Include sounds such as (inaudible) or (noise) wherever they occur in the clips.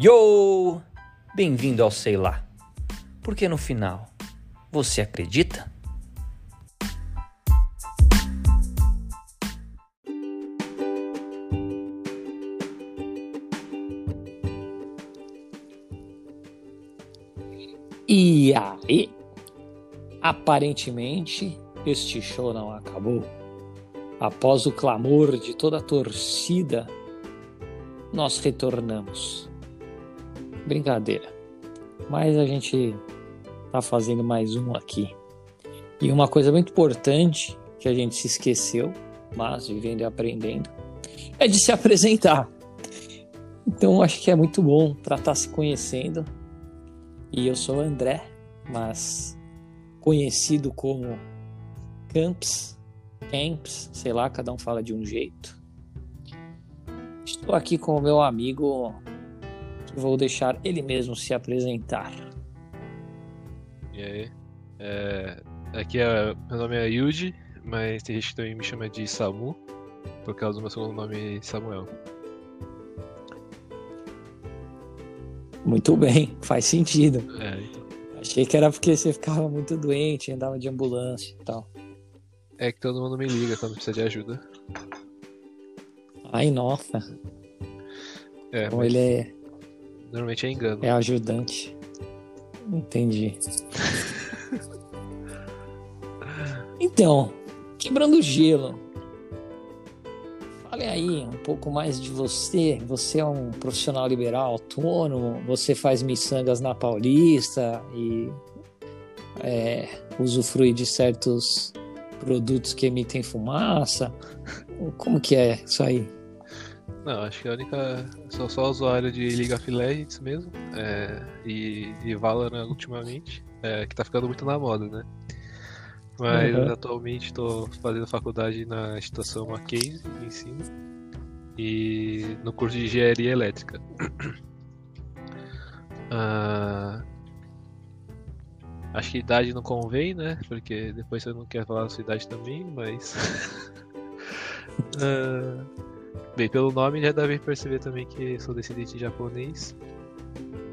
Yo! Bem-vindo ao Sei Lá. Porque no final, você acredita? E aí? Aparentemente, este show não acabou. Após o clamor de toda a torcida, nós retornamos. Brincadeira. Mas a gente tá fazendo mais um aqui. E uma coisa muito importante que a gente se esqueceu, mas vivendo e aprendendo, é de se apresentar. Então acho que é muito bom para estar tá se conhecendo. E eu sou o André, mas conhecido como Camps, Camps, sei lá, cada um fala de um jeito. Estou aqui com o meu amigo, vou deixar ele mesmo se apresentar. E aí? É, aqui é, meu nome é Yuji, mas tem gente que também me chama de Samu, por causa do meu segundo nome Samuel. Muito bem, faz sentido. É, então. Achei que era porque você ficava muito doente, andava de ambulância e tal. É que todo mundo me liga quando precisa de ajuda. Ai, nossa. É, Então mas ele é, normalmente é engano. é ajudante. Entendi. (laughs) Então, quebrando o gelo. Fale aí um pouco mais de você. Você é um profissional liberal autônomo, você faz miçangas na Paulista e é, usufrui de certos produtos que emitem fumaça. Como que é isso aí? Não, acho que a única. Sou só usuário de League of Legends mesmo. é, e, e Valorant ultimamente. é, que tá ficando muito na moda, né? Mas Uhum. atualmente estou fazendo faculdade na estação Mackenzie de ensino. E no curso de engenharia elétrica. (clears throat) Ah, acho que idade não convém, né? Porque depois você não quer falar a sua idade também, mas. (laughs) Ah, Bem, pelo nome já dá pra perceber também que sou descendente de japonês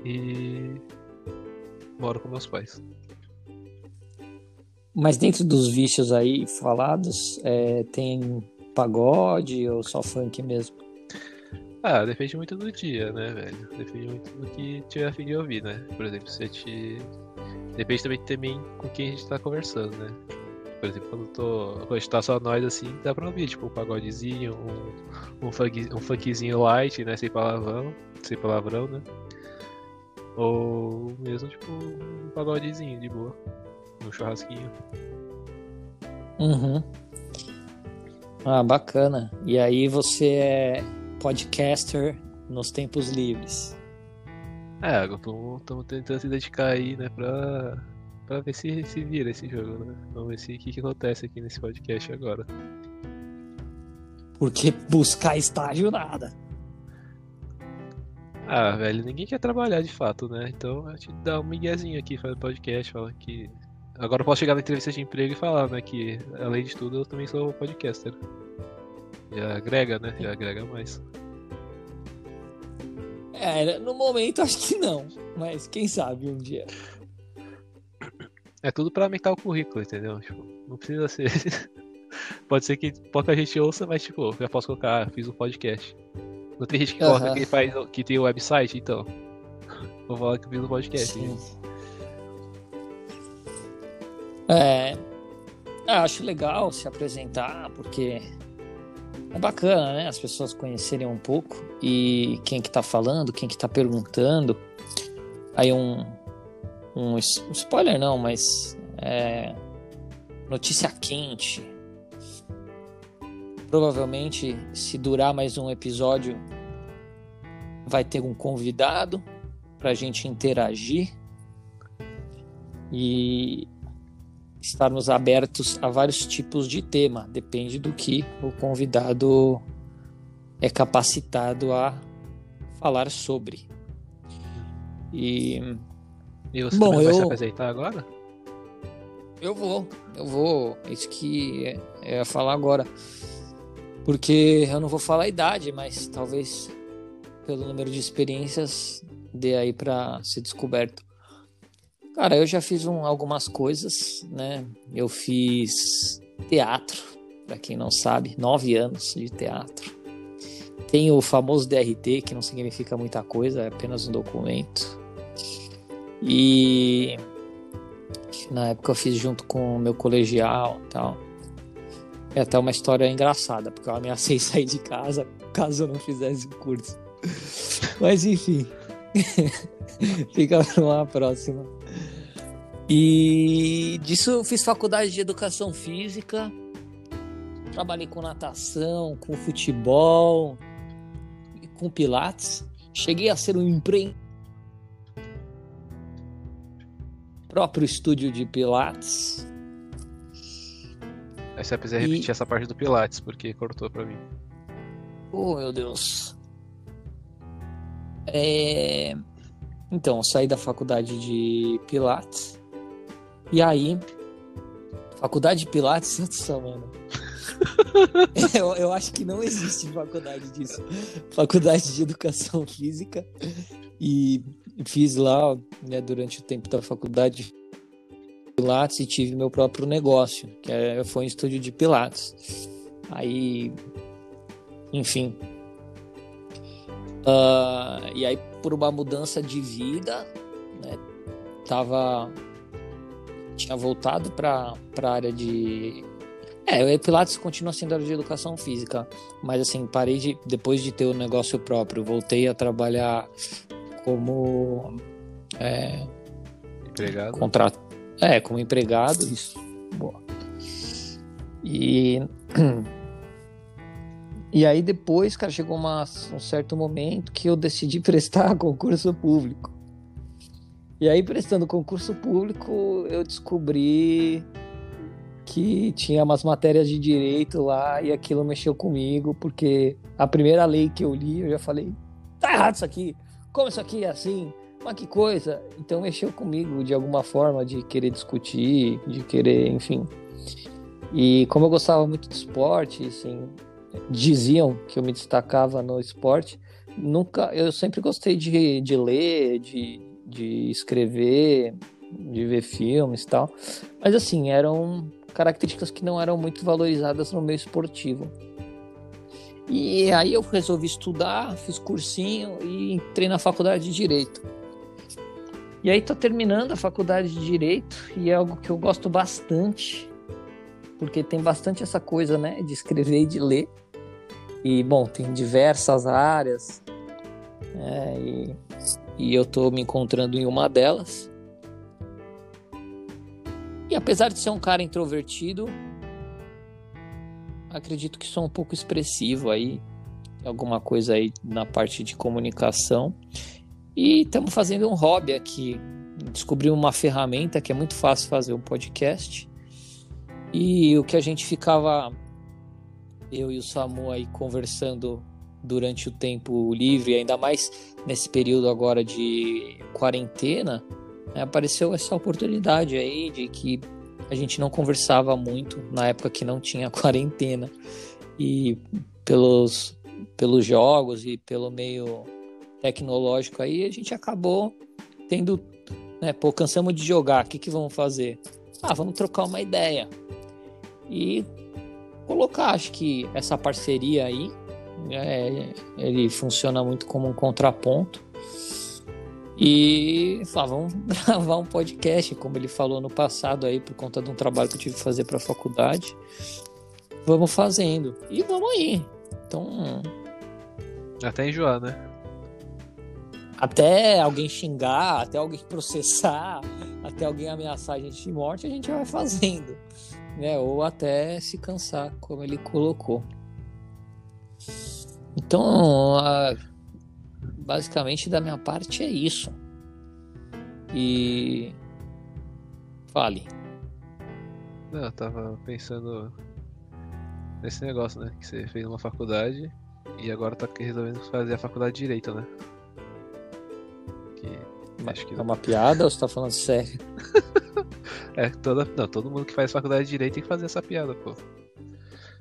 e moro com meus pais. Mas dentro dos vícios aí falados, é, tem pagode ou só funk mesmo? Ah, depende muito do dia, né, velho? Depende muito do que tiver a fim de ouvir, né? Por exemplo, se a gente. Depende também, também com quem a gente tá conversando, né? Por exemplo, quando, tô... quando tá só nós assim, dá pra ouvir, tipo, um pagodezinho, um, um, funk... um funkzinho light, né? Sem palavrão, sem palavrão, né? Ou mesmo, tipo, um pagodezinho de boa. Um churrasquinho. Uhum. Ah, bacana. E aí você é podcaster nos tempos livres. É, estamos tentando se dedicar aí, né, pra, pra ver se, se vira esse jogo, né? Vamos ver se o que, que acontece aqui nesse podcast agora. Porque buscar estágio nada. Ah, velho, ninguém quer trabalhar de fato, né? Então a gente dá um miguezinho aqui, faz podcast, fala que. Agora eu posso chegar na entrevista de emprego e falar, né, que além de tudo eu também sou podcaster. Já agrega, né? Já agrega mais. É, no momento acho que não. Mas quem sabe um dia. É tudo pra aumentar o currículo, entendeu? Tipo, não precisa ser. (laughs) Pode ser que pouca gente ouça, mas tipo, eu já posso colocar, ah, fiz um podcast. Não tem gente que coloca Aham. que faz que tem o website, então. (laughs) Vou falar que fiz um podcast. Sim. É. ah, acho legal se apresentar, porque é bacana, né? As pessoas conhecerem um pouco e quem que tá falando, quem que tá perguntando. Aí um, um spoiler não, mas é, notícia quente. Provavelmente, se durar mais um episódio, vai ter um convidado pra gente interagir e estarmos abertos a vários tipos de tema, depende do que o convidado é capacitado a falar sobre. E E você Bom, também vai se eu- apresentar agora? eu vou, eu vou, é isso que é- eu ia falar agora. Porque eu não vou falar a idade, mas talvez pelo número de experiências dê aí para ser descoberto. Cara, eu já fiz um, algumas coisas, né? Eu fiz teatro, para quem não sabe, nove anos de teatro. Tem o famoso DRT, que não significa muita coisa, é apenas um documento. E na época eu fiz junto com o meu colegial e tal. É até uma história engraçada, porque eu ameacei (laughs) sair de casa caso eu não fizesse o curso. (laughs) Mas enfim, (laughs) fica para uma próxima. E disso eu fiz faculdade de educação física, trabalhei com natação, com futebol, com pilates. Cheguei a ser um empreendedor próprio estúdio de pilates. Aí você precisa repetir e... essa parte do pilates, porque cortou pra mim. Oh, meu Deus. É... Então, saí da faculdade de pilates. E aí, faculdade de pilates, (laughs) nossa, mano. (laughs) eu, eu acho que não existe faculdade disso. Faculdade de educação física. E fiz lá, né, durante o tempo da faculdade, Pilates e tive meu próprio negócio, que é, foi um estúdio de Pilates. Aí, enfim. Uh, e aí, por uma mudança de vida, né, tava. Tinha voltado para a área de é, o Pilates continua sendo área de educação física, mas assim, parei de depois de ter o negócio próprio, voltei a trabalhar como é, empregado. Contrato, é, como empregado, isso. Boa. E (clears throat) e aí depois, cara, chegou uma, um certo momento que eu decidi (laughs) prestar concurso público. E aí, prestando concurso público, eu descobri que tinha umas matérias de direito lá e aquilo mexeu comigo, porque a primeira lei que eu li, eu já falei, tá errado isso aqui, como isso aqui é assim? Mas que coisa! Então mexeu comigo de alguma forma de querer discutir, de querer, enfim. E como eu gostava muito de esporte, assim, diziam que eu me destacava no esporte, nunca, eu sempre gostei de, de ler, de, de escrever, de ver filmes e tal. Mas assim, eram características que não eram muito valorizadas no meio esportivo. E aí eu resolvi estudar, fiz cursinho e entrei na faculdade de Direito. E aí tô terminando a faculdade de Direito e é algo que eu gosto bastante, porque tem bastante essa coisa, né, de escrever e de ler. E, bom, tem diversas áreas, é, e, e eu tô me encontrando em uma delas. E apesar de ser um cara introvertido, acredito que sou um pouco expressivo aí, alguma coisa aí na parte de comunicação. E estamos fazendo um hobby aqui. Descobri uma ferramenta que é muito fácil fazer um podcast. E o que a gente ficava, eu e o Samu aí conversando durante o tempo livre, ainda mais nesse período agora de quarentena, né, apareceu essa oportunidade aí de que a gente não conversava muito na época que não tinha (laughs) quarentena. E pelos pelos jogos e pelo meio tecnológico aí a gente acabou tendo né, pô, cansamos de jogar, o que que vamos fazer? Ah, vamos trocar uma ideia. E colocar, acho que essa parceria aí é, ele funciona muito como um contraponto e falar, vamos (laughs) gravar um podcast, como ele falou no passado aí, por conta de um trabalho que eu tive que fazer para a faculdade. Vamos fazendo. E vamos aí. Então. Até enjoar, né? Até alguém xingar, até alguém (laughs) processar, até alguém ameaçar a gente de morte, a gente vai fazendo. Né? Ou até se cansar, como ele colocou. Então, a basicamente da minha parte é isso. E fale. Não, eu tava pensando nesse negócio, né? Que você fez uma faculdade e agora tá resolvendo fazer a faculdade de Direito, né? Que acho que... É uma piada ou você tá falando sério? (laughs) é, toda... Não, todo mundo que faz faculdade de Direito tem que fazer essa piada, pô.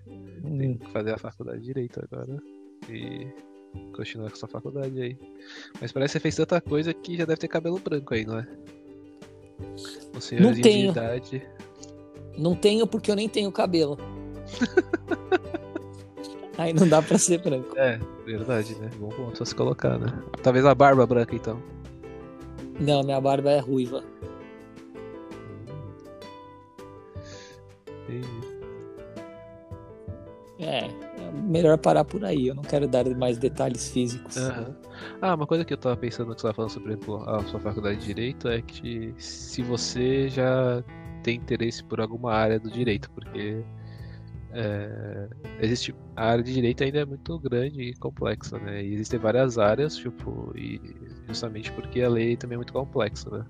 Tem hum. que fazer a faculdade de Direito agora. E continuar com sua faculdade aí. Mas parece que você fez tanta coisa que já deve ter cabelo branco aí, não é? Um senhorzinho tenho. de idade. Não tenho porque eu nem tenho cabelo. (laughs) Aí não dá pra ser branco. É, verdade, né? Bom ponto só se colocar, né? Talvez a barba branca, então. Não, minha barba é ruiva. É, é melhor parar por aí. Eu não quero dar mais detalhes físicos. Aham. Ah, uma coisa que eu tava pensando que você tava falando sobre exemplo, a sua faculdade de Direito é que se você já tem interesse por alguma área do direito, porque é, existe a área de direito ainda é muito grande e complexa, né? E existem várias áreas, tipo, e justamente porque a lei também é muito complexa, né?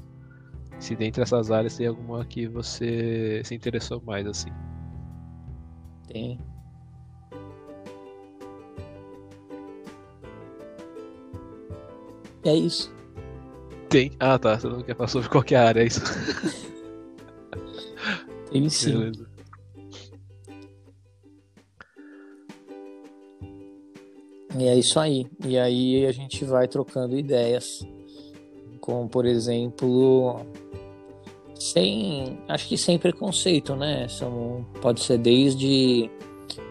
Se dentre essas áreas tem alguma que você se interessou mais, assim. Tem. É isso. Tem. Ah, tá. Você não quer falar sobre qualquer área, é isso. (laughs) Tem sim. Beleza. E é isso aí. E aí a gente vai trocando ideias. Como, por exemplo, sem. Acho que sem preconceito, né? São, pode ser desde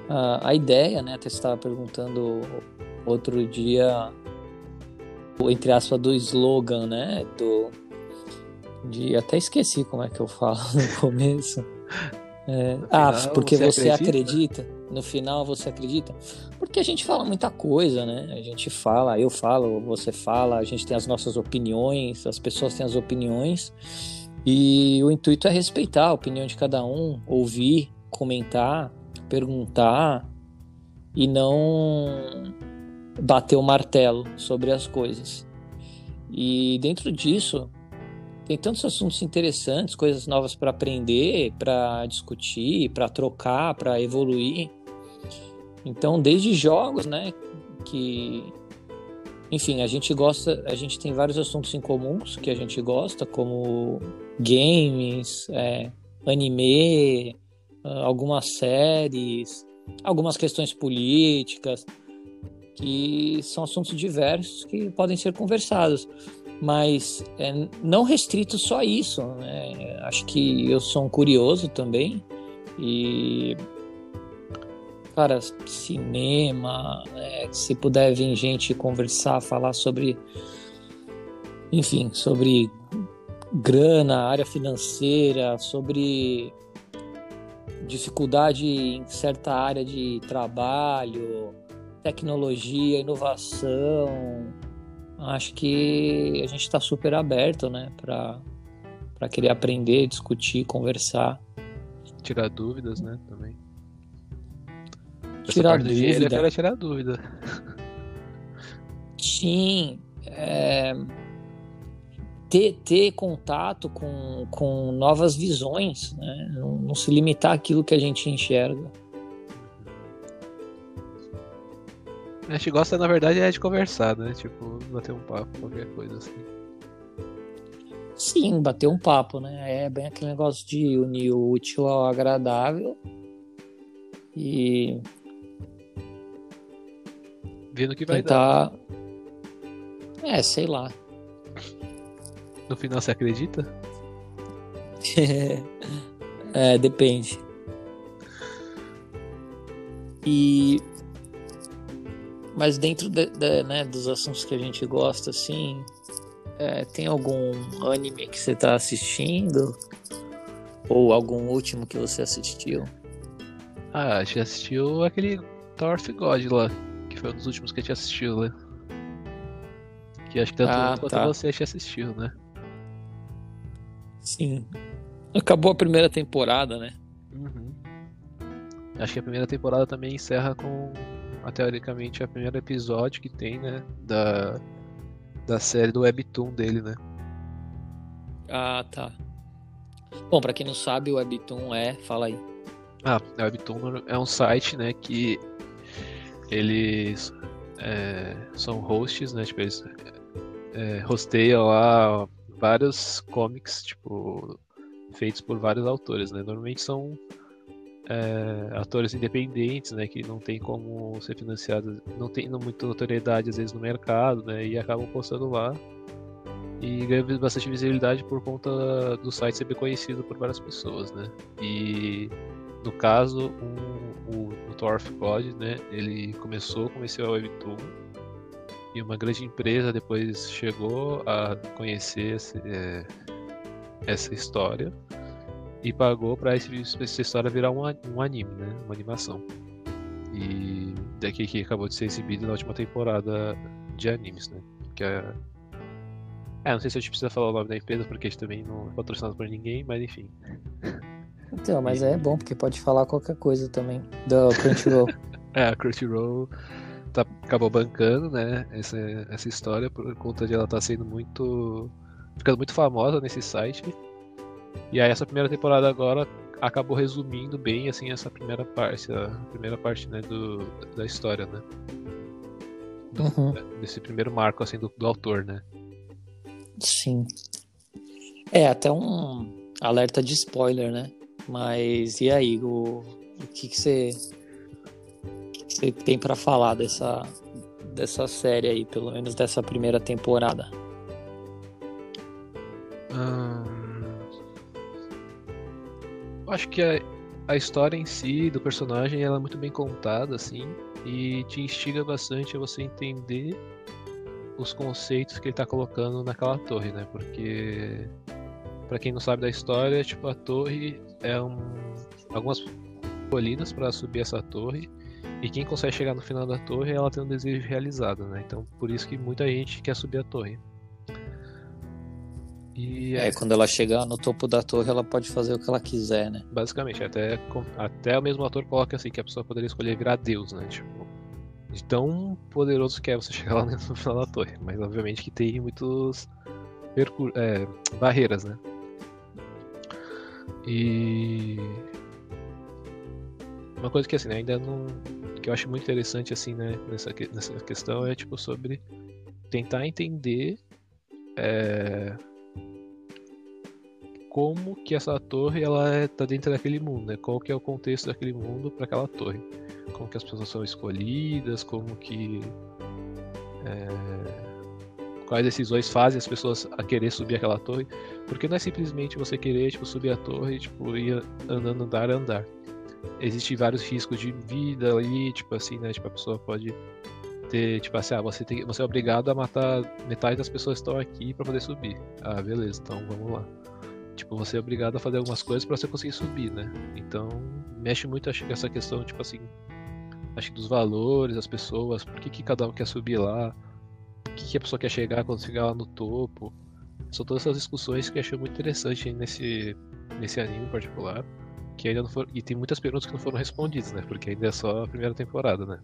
a, a ideia, né? Até você estava perguntando outro dia, entre aspas, do slogan, né? Do. De, até esqueci como é que eu falo (laughs) no começo. É, ah, final, porque você você acredita? acredita? No final você acredita? Porque a gente fala muita coisa, né? A gente fala, eu falo, você fala, a gente tem as nossas opiniões, as pessoas têm as opiniões. E o intuito é respeitar a opinião de cada um, ouvir, comentar, perguntar e não bater o martelo sobre as coisas. E dentro disso, tem tantos assuntos interessantes, coisas novas para aprender, para discutir, para trocar, para evoluir. Então, desde jogos, né, que enfim, a gente gosta, a gente tem vários assuntos em comuns que a gente gosta, como games, é, anime, ah, algumas séries, algumas questões políticas, que são assuntos diversos que podem ser conversados mas é, não restrito só a isso. Né? Acho que eu sou um curioso também e cara, cinema, né? se puder vir gente conversar, falar sobre, enfim, sobre grana, área financeira, sobre dificuldade em certa área de trabalho, tecnologia, inovação, acho que a gente está super aberto, né, para querer aprender, discutir, conversar, Tirar dúvidas, né? Também. Essa tirar dúvida. quero tirar dúvida. Sim, é, ter, ter contato com, com novas visões, né? não, não se limitar àquilo que a gente enxerga. A gente gosta, na verdade, é de conversar, né? Tipo, bater um papo, qualquer coisa assim. Sim, bater um papo, né? É bem aquele negócio de unir o útil ao agradável e Vendo que vai dar. tentar. É, sei lá. (laughs) No final, você acredita? (laughs) é, depende. E mas dentro de- de- né, dos assuntos que a gente gosta, assim, é, tem algum anime que você tá assistindo? Ou algum último que você assistiu? Ah, a gente assistiu aquele Tower of God lá, que foi um dos últimos que a gente assistiu, né? Que acho que tanto Ah, quanto tá. você a gente assistiu, né? Sim. Acabou a primeira temporada, né? Uhum. Acho que a primeira temporada também encerra com, teoricamente, o primeiro episódio que tem, né? Da, da série do Webtoon dele, né? Ah, tá. Bom, pra quem não sabe, o Webtoon é. Fala aí. Ah, a Webtoon é um site, né, que eles é, são hosts, né, tipo, eles é, hosteiam lá vários comics, tipo, feitos por vários autores, né, normalmente são é, atores independentes, né, que não tem como ser financiados, não tem muita notoriedade às vezes no mercado, né, e acabam postando lá e ganha bastante visibilidade por conta do site ser bem conhecido por várias pessoas, né? E no caso, um, o, o Thor of God, né, ele começou com esse webtoon e uma grande empresa depois chegou a conhecer esse, é, essa história e pagou para essa história virar um, um anime, né? Uma animação. E daqui que acabou de ser exibido na última temporada de animes, né? Que é... é, não sei se a gente precisa falar o nome da empresa porque a gente também não é patrocinado por ninguém, mas enfim. Então, mas é bom porque pode falar qualquer coisa também do Crunchyroll. (laughs) é, a Crunchyroll tá, acabou bancando, né, essa, essa história por conta de ela estar tá sendo muito ficando muito famosa nesse site e aí essa primeira temporada agora acabou resumindo bem assim essa primeira parte, a primeira parte né, do, da história, né? Do, uhum. Desse primeiro marco assim do, do autor, né? Sim. É, até um alerta de spoiler, né? Mas e aí, o, o que, que você que, que você tem para falar dessa dessa série aí, pelo menos dessa primeira temporada? Acho que a, a história em si do personagem ela é muito bem contada, assim, e te instiga bastante a você entender os conceitos que ele está colocando naquela torre, né? Porque para quem não sabe da história, tipo a torre é um algumas colinas para subir essa torre e quem consegue chegar no final da torre, ela tem um desejo realizado, né? Então por isso que muita gente quer subir a torre. E é, quando ela chegar no topo da torre, ela pode fazer o que ela quiser, né? Basicamente, até, até o mesmo ator coloca assim, que a pessoa poderia escolher virar Deus, né? Tipo, de tão poderoso que é você (laughs) chegar lá no final da torre. Mas obviamente que tem muitos é, barreiras, né? E uma coisa que assim, né, ainda não. que eu acho muito interessante assim, né, nessa, nessa questão é tipo sobre tentar entender. É, como que essa torre ela é, tá dentro daquele mundo, né? Qual que é o contexto daquele mundo para aquela torre? Como que as pessoas são escolhidas? Como que é, quais decisões fazem as pessoas a querer subir aquela torre? Porque não é simplesmente você querer tipo subir a torre, tipo ir andando, andar, andar. Existem vários riscos de vida ali, tipo assim, né? Tipo a pessoa pode ter, tipo assim, ah, você, tem, você é obrigado a matar metade das pessoas que estão aqui para poder subir. Ah, beleza, então vamos lá. Você é obrigado a fazer algumas coisas para você conseguir subir, né? Então, mexe muito, acho essa questão, tipo assim, acho que dos valores, das pessoas, por que, que cada um quer subir lá, por que, que a pessoa quer chegar quando chegar lá no topo. São todas essas discussões que eu achei muito interessante nesse, nesse anime em particular. Que ainda não e tem muitas perguntas que não foram respondidas, né? Porque ainda é só a primeira temporada, né?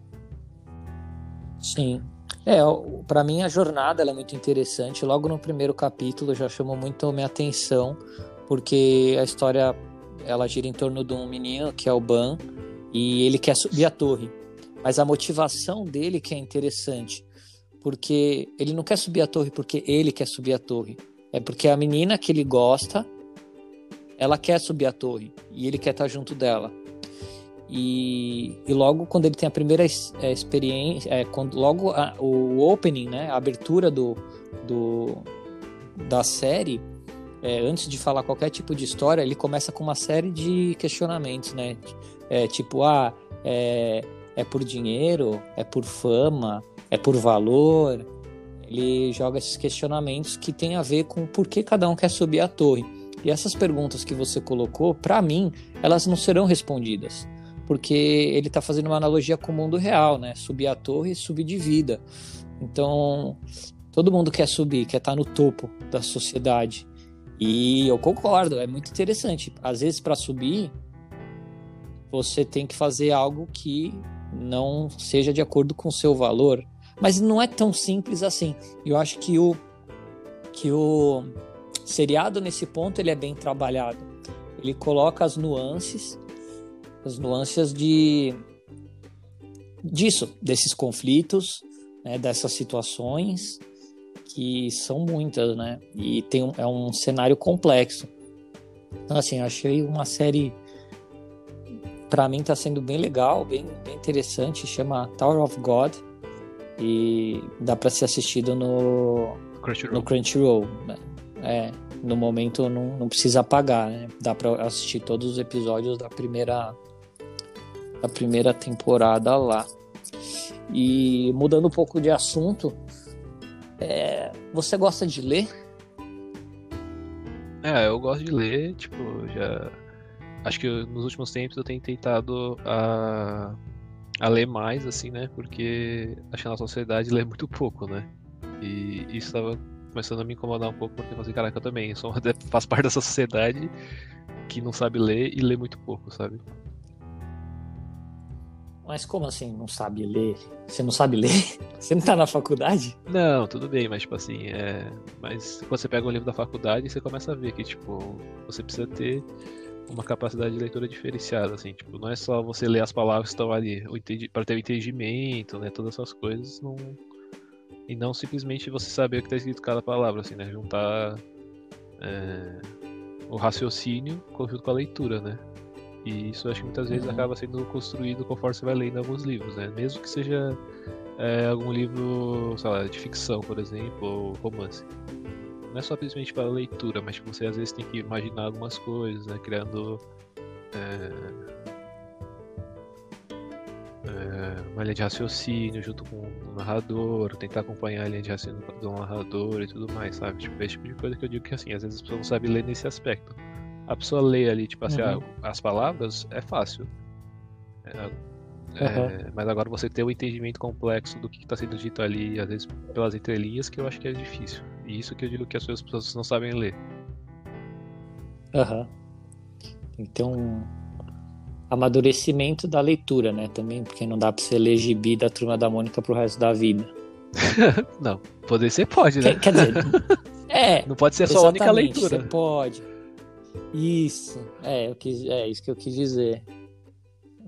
Sim. É, para mim a jornada é muito interessante. Logo no primeiro capítulo já chamou muito a minha atenção, porque a história ela gira em torno de um menino que é o Ban e ele quer subir a torre. Mas a motivação dele que é interessante, porque ele não quer subir a torre porque ele quer subir a torre. É porque a menina que ele gosta, ela quer subir a torre e ele quer estar junto dela. E, e logo quando ele tem a primeira é, experiência, é, quando, logo a, o opening, né, a abertura do, do da série, é, antes de falar qualquer tipo de história, ele começa com uma série de questionamentos, né? É, tipo, ah, é, é por dinheiro, é por fama, é por valor. Ele joga esses questionamentos que tem a ver com por que cada um quer subir a torre. E essas perguntas que você colocou, para mim, elas não serão respondidas porque ele está fazendo uma analogia com o mundo real, né? Subir a torre e subir de vida. Então, todo mundo quer subir, quer estar tá no topo da sociedade. E eu concordo, é muito interessante. Às vezes, para subir, você tem que fazer algo que não seja de acordo com o seu valor. Mas não é tão simples assim. Eu acho que o, que o seriado, nesse ponto, ele é bem trabalhado. Ele coloca as nuances as nuances de disso, desses conflitos, né, dessas situações que são muitas, né? E tem um, é um cenário complexo. Então, assim, achei uma série para mim tá sendo bem legal, bem, bem interessante, chama Tower of God e dá para ser assistido no Crunchyroll. no Crunchyroll. Né? É, no momento não, não precisa pagar, né? Dá para assistir todos os episódios da primeira da primeira temporada lá. E mudando um pouco de assunto, é, você gosta de ler? É, eu gosto de ler, tipo, já. Acho que eu- nos últimos tempos eu tenho tentado a, a ler mais, assim, né? Porque acho que a nossa sociedade lê muito pouco, né? E isso estava começando a me incomodar um pouco, porque eu falei, caraca, eu também sou, (laughs) faço parte dessa sociedade que não sabe ler e lê muito pouco, sabe? Mas como assim não sabe ler? Você não sabe ler? (laughs) Você não tá na faculdade? Não, tudo bem, mas tipo assim, é... mas quando você pega um livro da faculdade, você começa a ver que tipo, você precisa ter uma capacidade de leitura diferenciada, assim, tipo, não é só você ler as palavras que estão ali, para ter o entendimento, né, todas essas coisas, não... e não simplesmente você saber o que está escrito cada palavra, assim, né, juntar é, o raciocínio junto com a leitura, né, e isso acho que muitas vezes Uhum. acaba sendo construído conforme você vai lendo alguns livros, né, mesmo que seja é, algum livro, sei lá, de ficção, por exemplo, ou romance. Não é só simplesmente para leitura, mas tipo, você às vezes tem que imaginar algumas coisas, né? Criando é, é, uma linha de raciocínio junto com o narrador, tentar acompanhar a linha de raciocínio do narrador e tudo mais, sabe? Tipo, esse tipo de coisa que eu digo que assim, às vezes a pessoa não sabe ler nesse aspecto. A pessoa lê ali, tipo assim, Uhum. ah, as palavras é fácil. É, é, mas agora você ter o entendimento complexo do que está sendo dito ali, às vezes pelas entrelinhas, que eu acho que é difícil. E isso que eu digo que as pessoas não sabem ler. Aham. Tem que ter um amadurecimento da leitura, né? Também, porque não dá pra você ler gibi da Turma da Mônica pro resto da vida. (laughs) Não, poder ser pode, né? Quer, quer dizer, (laughs) é, Não pode ser só a única leitura. Você pode. Isso, é, eu quis, é isso que eu quis dizer.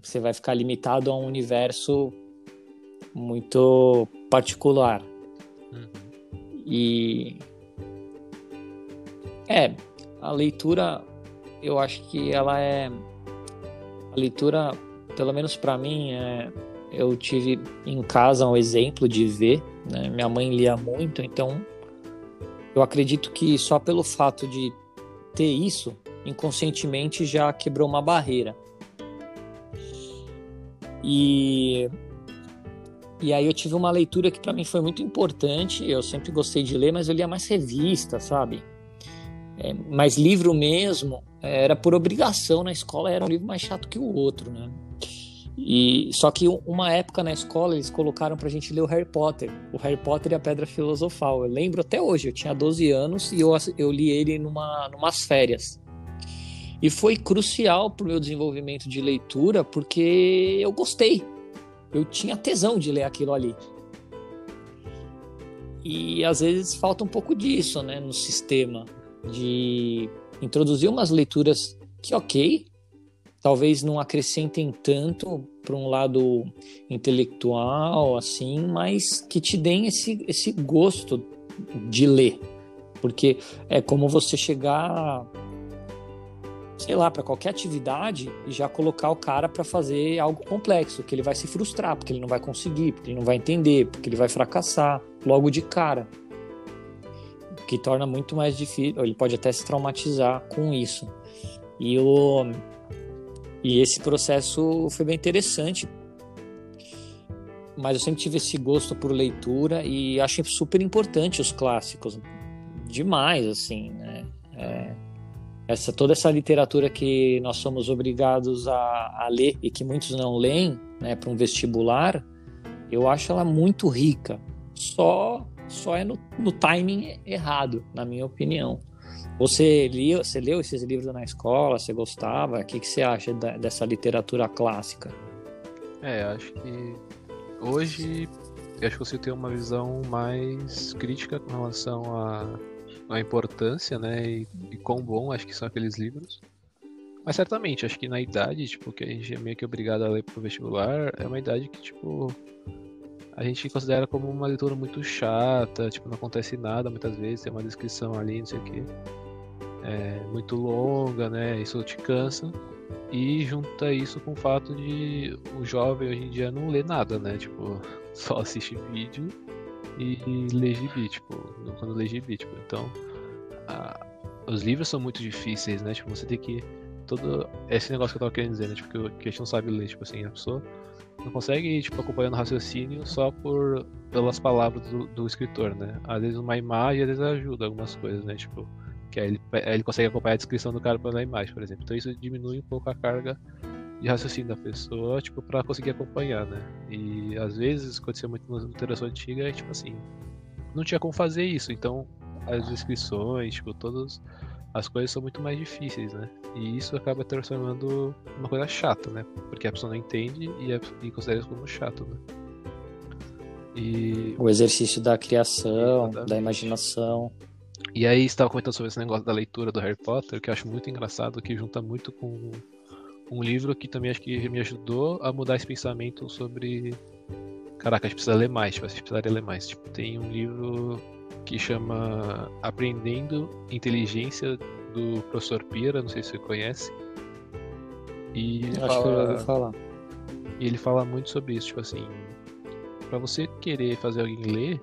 Você vai ficar limitado a um universo muito particular. Uhum. E é, a leitura, eu acho que ela é a leitura, pelo menos para mim, é, eu tive em casa um exemplo de ver, né? Minha mãe lia muito, então eu acredito que só pelo fato de ter isso, inconscientemente já quebrou uma barreira. E e aí eu tive uma leitura que para mim foi muito importante. Eu sempre gostei de ler, mas eu lia mais revista, sabe? É, mas livro mesmo é, era por obrigação na escola, era um livro mais chato que o outro, né? E só que uma época na escola eles colocaram pra gente ler o Harry Potter, o Harry Potter e a Pedra Filosofal. Eu lembro até hoje, eu tinha 12 anos e eu, eu li ele numa numas férias. E foi crucial pro meu desenvolvimento de leitura porque eu gostei. Eu tinha tesão de ler aquilo ali. E às vezes falta um pouco disso, né, no sistema de introduzir umas leituras que, ok, talvez não acrescentem tanto para um lado intelectual, assim, mas que te deem esse, esse gosto de ler. Porque é como você chegar, sei lá, para qualquer atividade e já colocar o cara para fazer algo complexo, que ele vai se frustrar, porque ele não vai conseguir, porque ele não vai entender, porque ele vai fracassar logo de cara que torna muito mais difícil. Ele pode até se traumatizar com isso. E, o, e esse processo foi bem interessante. Mas eu sempre tive esse gosto por leitura e acho super importante os clássicos. Demais, assim, né? É, essa, toda essa literatura que nós somos obrigados a, a ler e que muitos não leem, né, para um vestibular, eu acho ela muito rica. Só só é no, no timing errado, na minha opinião. Você leu, você leu esses livros na escola? Você gostava? O que, que você acha da- dessa literatura clássica? É, acho que hoje eu acho que você tem uma visão mais crítica com relação à, à importância, né? E, e quão bom acho que são aqueles livros. Mas certamente, acho que na idade, tipo, que a gente é meio que obrigado a ler pro vestibular, é uma idade que, tipo, a gente considera como uma leitura muito chata, tipo, não acontece nada muitas vezes, tem uma descrição ali, não sei o quê. É, muito longa, né? Isso te cansa. E junta isso com o fato de o jovem hoje em dia não lê nada, né? Tipo, (laughs) só assiste vídeo e lê gibi, tipo, quando lê gibi, tipo. Então, a, os livros são muito difíceis, né? Tipo, você tem que. Todo esse negócio que eu tava querendo dizer, né? Tipo, que, que a gente não sabe ler, tipo assim, a pessoa não consegue tipo, acompanhando o raciocínio só por pelas palavras do, do, escritor, né? Às vezes uma imagem, às vezes ajuda algumas coisas, né? Tipo, que aí ele, ele consegue acompanhar a descrição do cara pela imagem, por exemplo. Então isso diminui um pouco a carga de raciocínio da pessoa, tipo, para conseguir acompanhar, né? E às vezes acontecia muito na literatura antiga, é tipo assim, não tinha como fazer isso, então as descrições, tipo, todas as coisas são muito mais difíceis, né? E isso acaba transformando uma coisa chata, né? Porque a pessoa não entende e, é, e considera isso como chato, né? E... O exercício da criação, Exatamente. da imaginação. E aí estava comentando sobre esse negócio da leitura do Harry Potter, que eu acho muito engraçado, que junta muito com um livro que também acho que me ajudou a mudar esse pensamento sobre. Caraca, a gente precisa ler mais, tipo, a gente precisaria ler mais. Tipo, tem um livro que chama Aprendendo Inteligência do professor Pira, não sei se você conhece. E Acho fala... que eu já ouvi falar. E ele fala muito sobre isso, tipo assim, para você querer fazer alguém ler,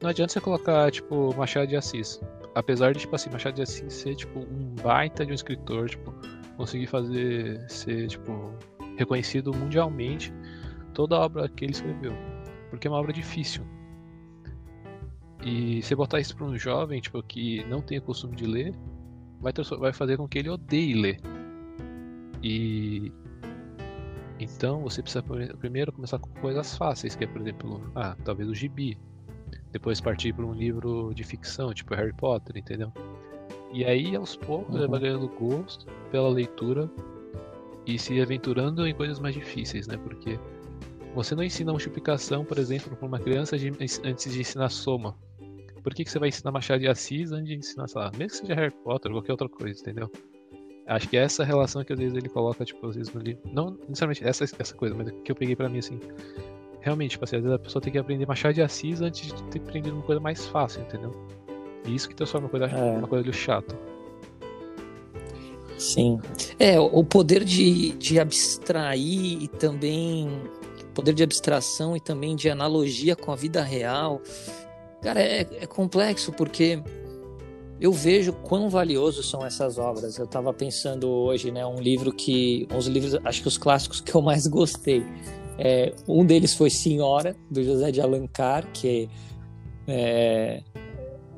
não adianta você colocar, tipo, Machado de Assis. Apesar de, tipo assim, Machado de Assis ser, tipo, um baita de um escritor, tipo, conseguir fazer, ser, tipo, reconhecido mundialmente toda a obra que ele escreveu. Porque é uma obra difícil. E você botar isso para um jovem, tipo, que não tem o costume de ler, vai, vai fazer com que ele odeie ler. E então você precisa primeiro começar com coisas fáceis, que é, por exemplo, ah, talvez o gibi. Depois partir para um livro de ficção, tipo Harry Potter, entendeu? E aí, aos poucos, uhum. ele vai ganhando gosto pela leitura e se aventurando em coisas mais difíceis, né? Porque você não ensina multiplicação, por exemplo, para uma criança de, antes de ensinar soma por que, que você vai ensinar Machado de Assis antes de ensinar, sei lá, mesmo que seja Harry Potter ou qualquer outra coisa, entendeu? Acho que é essa relação que às vezes ele coloca, tipo, às vezes no livro. Não necessariamente essa, essa coisa, mas que eu peguei pra mim, assim. Realmente, tipo assim, às vezes a pessoa tem que aprender Machado de Assis antes de ter aprendido uma coisa mais fácil, entendeu? E isso que transforma uma coisa, é. uma coisa de chato. Sim. É, o poder de, de abstrair e também. Poder de abstração e também de analogia com a vida real Cara, é, é complexo porque eu vejo quão valiosos são essas obras. Eu estava pensando hoje, né, um livro que, uns livros, acho que os clássicos que eu mais gostei. É, um deles foi Senhora do José de Alencar, que é,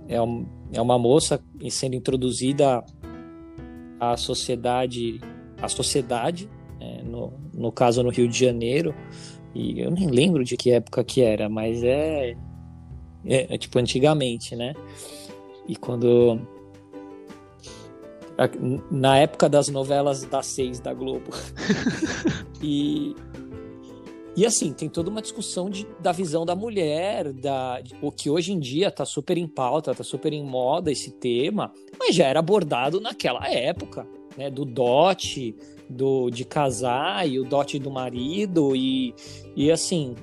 é, um, é uma moça sendo introduzida à sociedade, à sociedade, é, no, no caso no Rio de Janeiro. E eu nem lembro de que época que era, mas é é, é, tipo antigamente, né? E quando na época das novelas das seis da Globo. (laughs) e, e assim, tem toda uma discussão de, da visão da mulher, da, o que hoje em dia tá super em pauta, tá super em moda esse tema, mas já era abordado naquela época, né? Do dote, do, de casar e o dote do marido, e, e assim,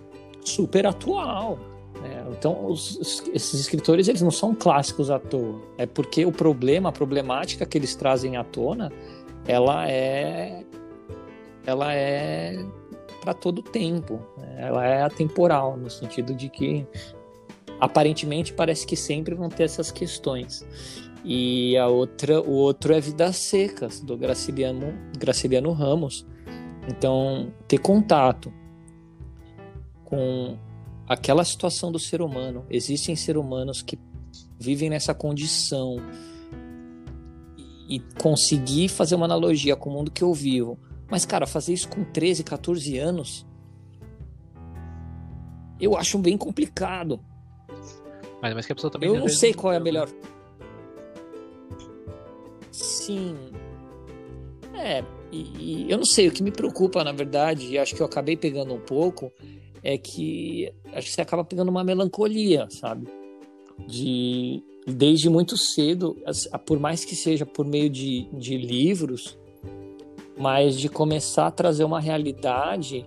super atual. É, então, os, esses escritores eles não são clássicos à toa. É porque o problema, a problemática que eles trazem à tona, ela é, ela é para todo tempo. Né? Ela é atemporal no sentido de que aparentemente parece que sempre vão ter essas questões. E a outra, o outro é Vidas Secas do Graciliano, Graciliano Ramos. Então, ter contato com aquela situação do ser humano. Existem seres humanos que vivem nessa condição e conseguir fazer uma analogia com o mundo que eu vivo. Mas, cara, fazer isso com 13, 14 anos, eu acho bem complicado. Mas, mas que a pessoa também. Eu não sei qual é a melhor. Sim. É, e, e, eu não sei, o que me preocupa, na verdade, e acho que eu acabei pegando um pouco, é que acho que você acaba pegando uma melancolia, sabe? De desde muito cedo, por mais que seja por meio de, de livros, mas de começar a trazer uma realidade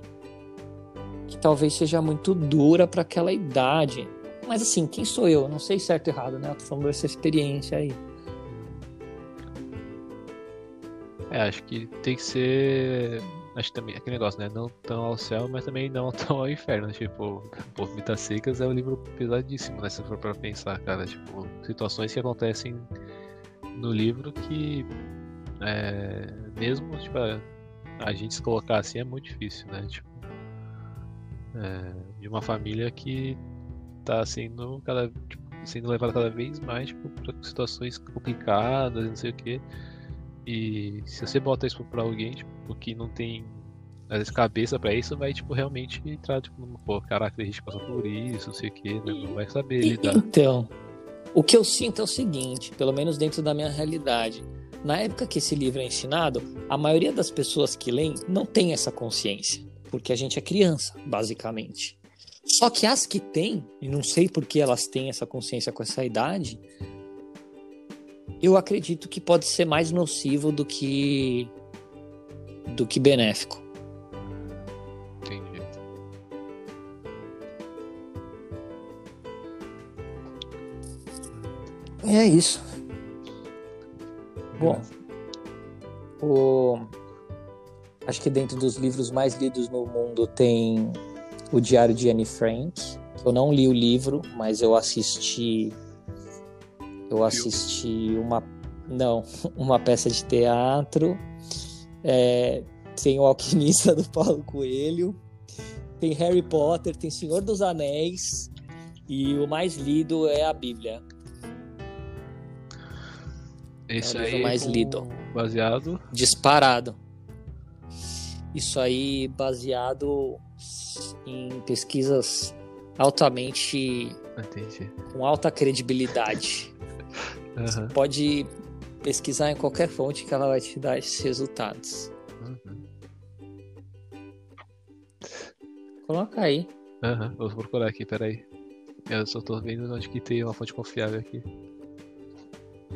que talvez seja muito dura para aquela idade. Mas assim, quem sou eu? Não sei certo e errado, né? Eu tô falando dessa experiência aí. É, acho que tem que ser. Acho que também aquele negócio, né? Não tão ao céu, mas também não (laughs) tão ao inferno. Tipo, pô, Vidas Secas é um livro pesadíssimo, né? Se for pra pensar, cara. Tipo, situações que acontecem no livro que. É, mesmo, tipo, a, a gente se colocar assim é muito difícil, né? Tipo, é, de uma família que tá sendo cada. Tipo, sendo levada cada vez mais tipo, para situações complicadas, não sei o que. E se você bota isso pra alguém, tipo, que não tem às vezes cabeça para isso, vai tipo realmente entrar tipo, pô, caraca, a gente passou por isso, não sei o que, né? não vai saber lidar. Então, o que eu sinto é o seguinte, pelo menos dentro da minha realidade. Na época que esse livro é ensinado, a maioria das pessoas que leem não tem essa consciência, porque a gente é criança, basicamente. Só que as que têm, e não sei por que elas têm essa consciência com essa idade, eu acredito que pode ser mais nocivo do que do que benéfico. Entendi. E é isso. Bom, o... acho que dentro dos livros mais lidos no mundo tem o Diário de Anne Frank. Eu não li o livro, mas eu assisti eu assisti uma não (laughs) uma peça de teatro. É, tem o Alquimista do Paulo Coelho, tem Harry Potter, tem Senhor dos Anéis e o mais lido é a Bíblia. Esse É o livro aí mais lido. baseado. Disparado. Isso aí baseado em pesquisas altamente Entendi. com alta credibilidade. (laughs) Aham. Pode pesquisar em qualquer fonte que ela vai te dar esses resultados. Uhum. Coloca aí. Aham, Vou procurar aqui, peraí. Eu só tô vendo onde que tem uma fonte confiável aqui.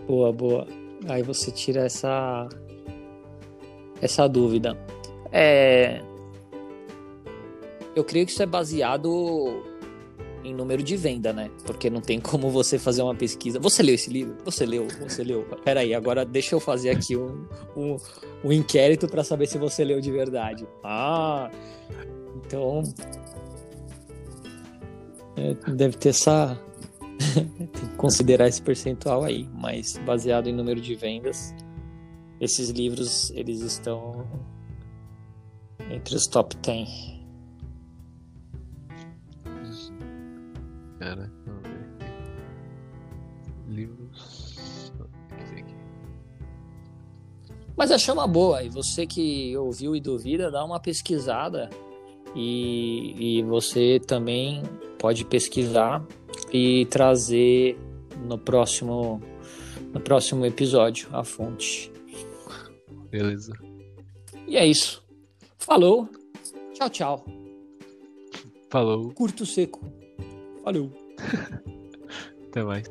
Boa, boa. Aí você tira essa essa dúvida. É eu creio que isso é baseado em número de venda, né? Porque não tem como você fazer uma pesquisa. Você leu esse livro? Você leu? Você leu? Peraí, agora deixa eu fazer aqui um, um, um inquérito para saber se você leu de verdade. Ah, então. é, deve ter essa. (laughs) tem que considerar esse percentual aí, mas baseado em número de vendas, esses livros eles estão entre os top 10. Cara, vamos ver aqui. Livros. Mas achei uma boa. E você que ouviu e duvida, dá uma pesquisada. E, e você também pode pesquisar e trazer no próximo, no próximo episódio a fonte. Beleza. E é isso. Falou. Tchau, tchau. Falou, Curto seco. Valeu. (laughs) até mais.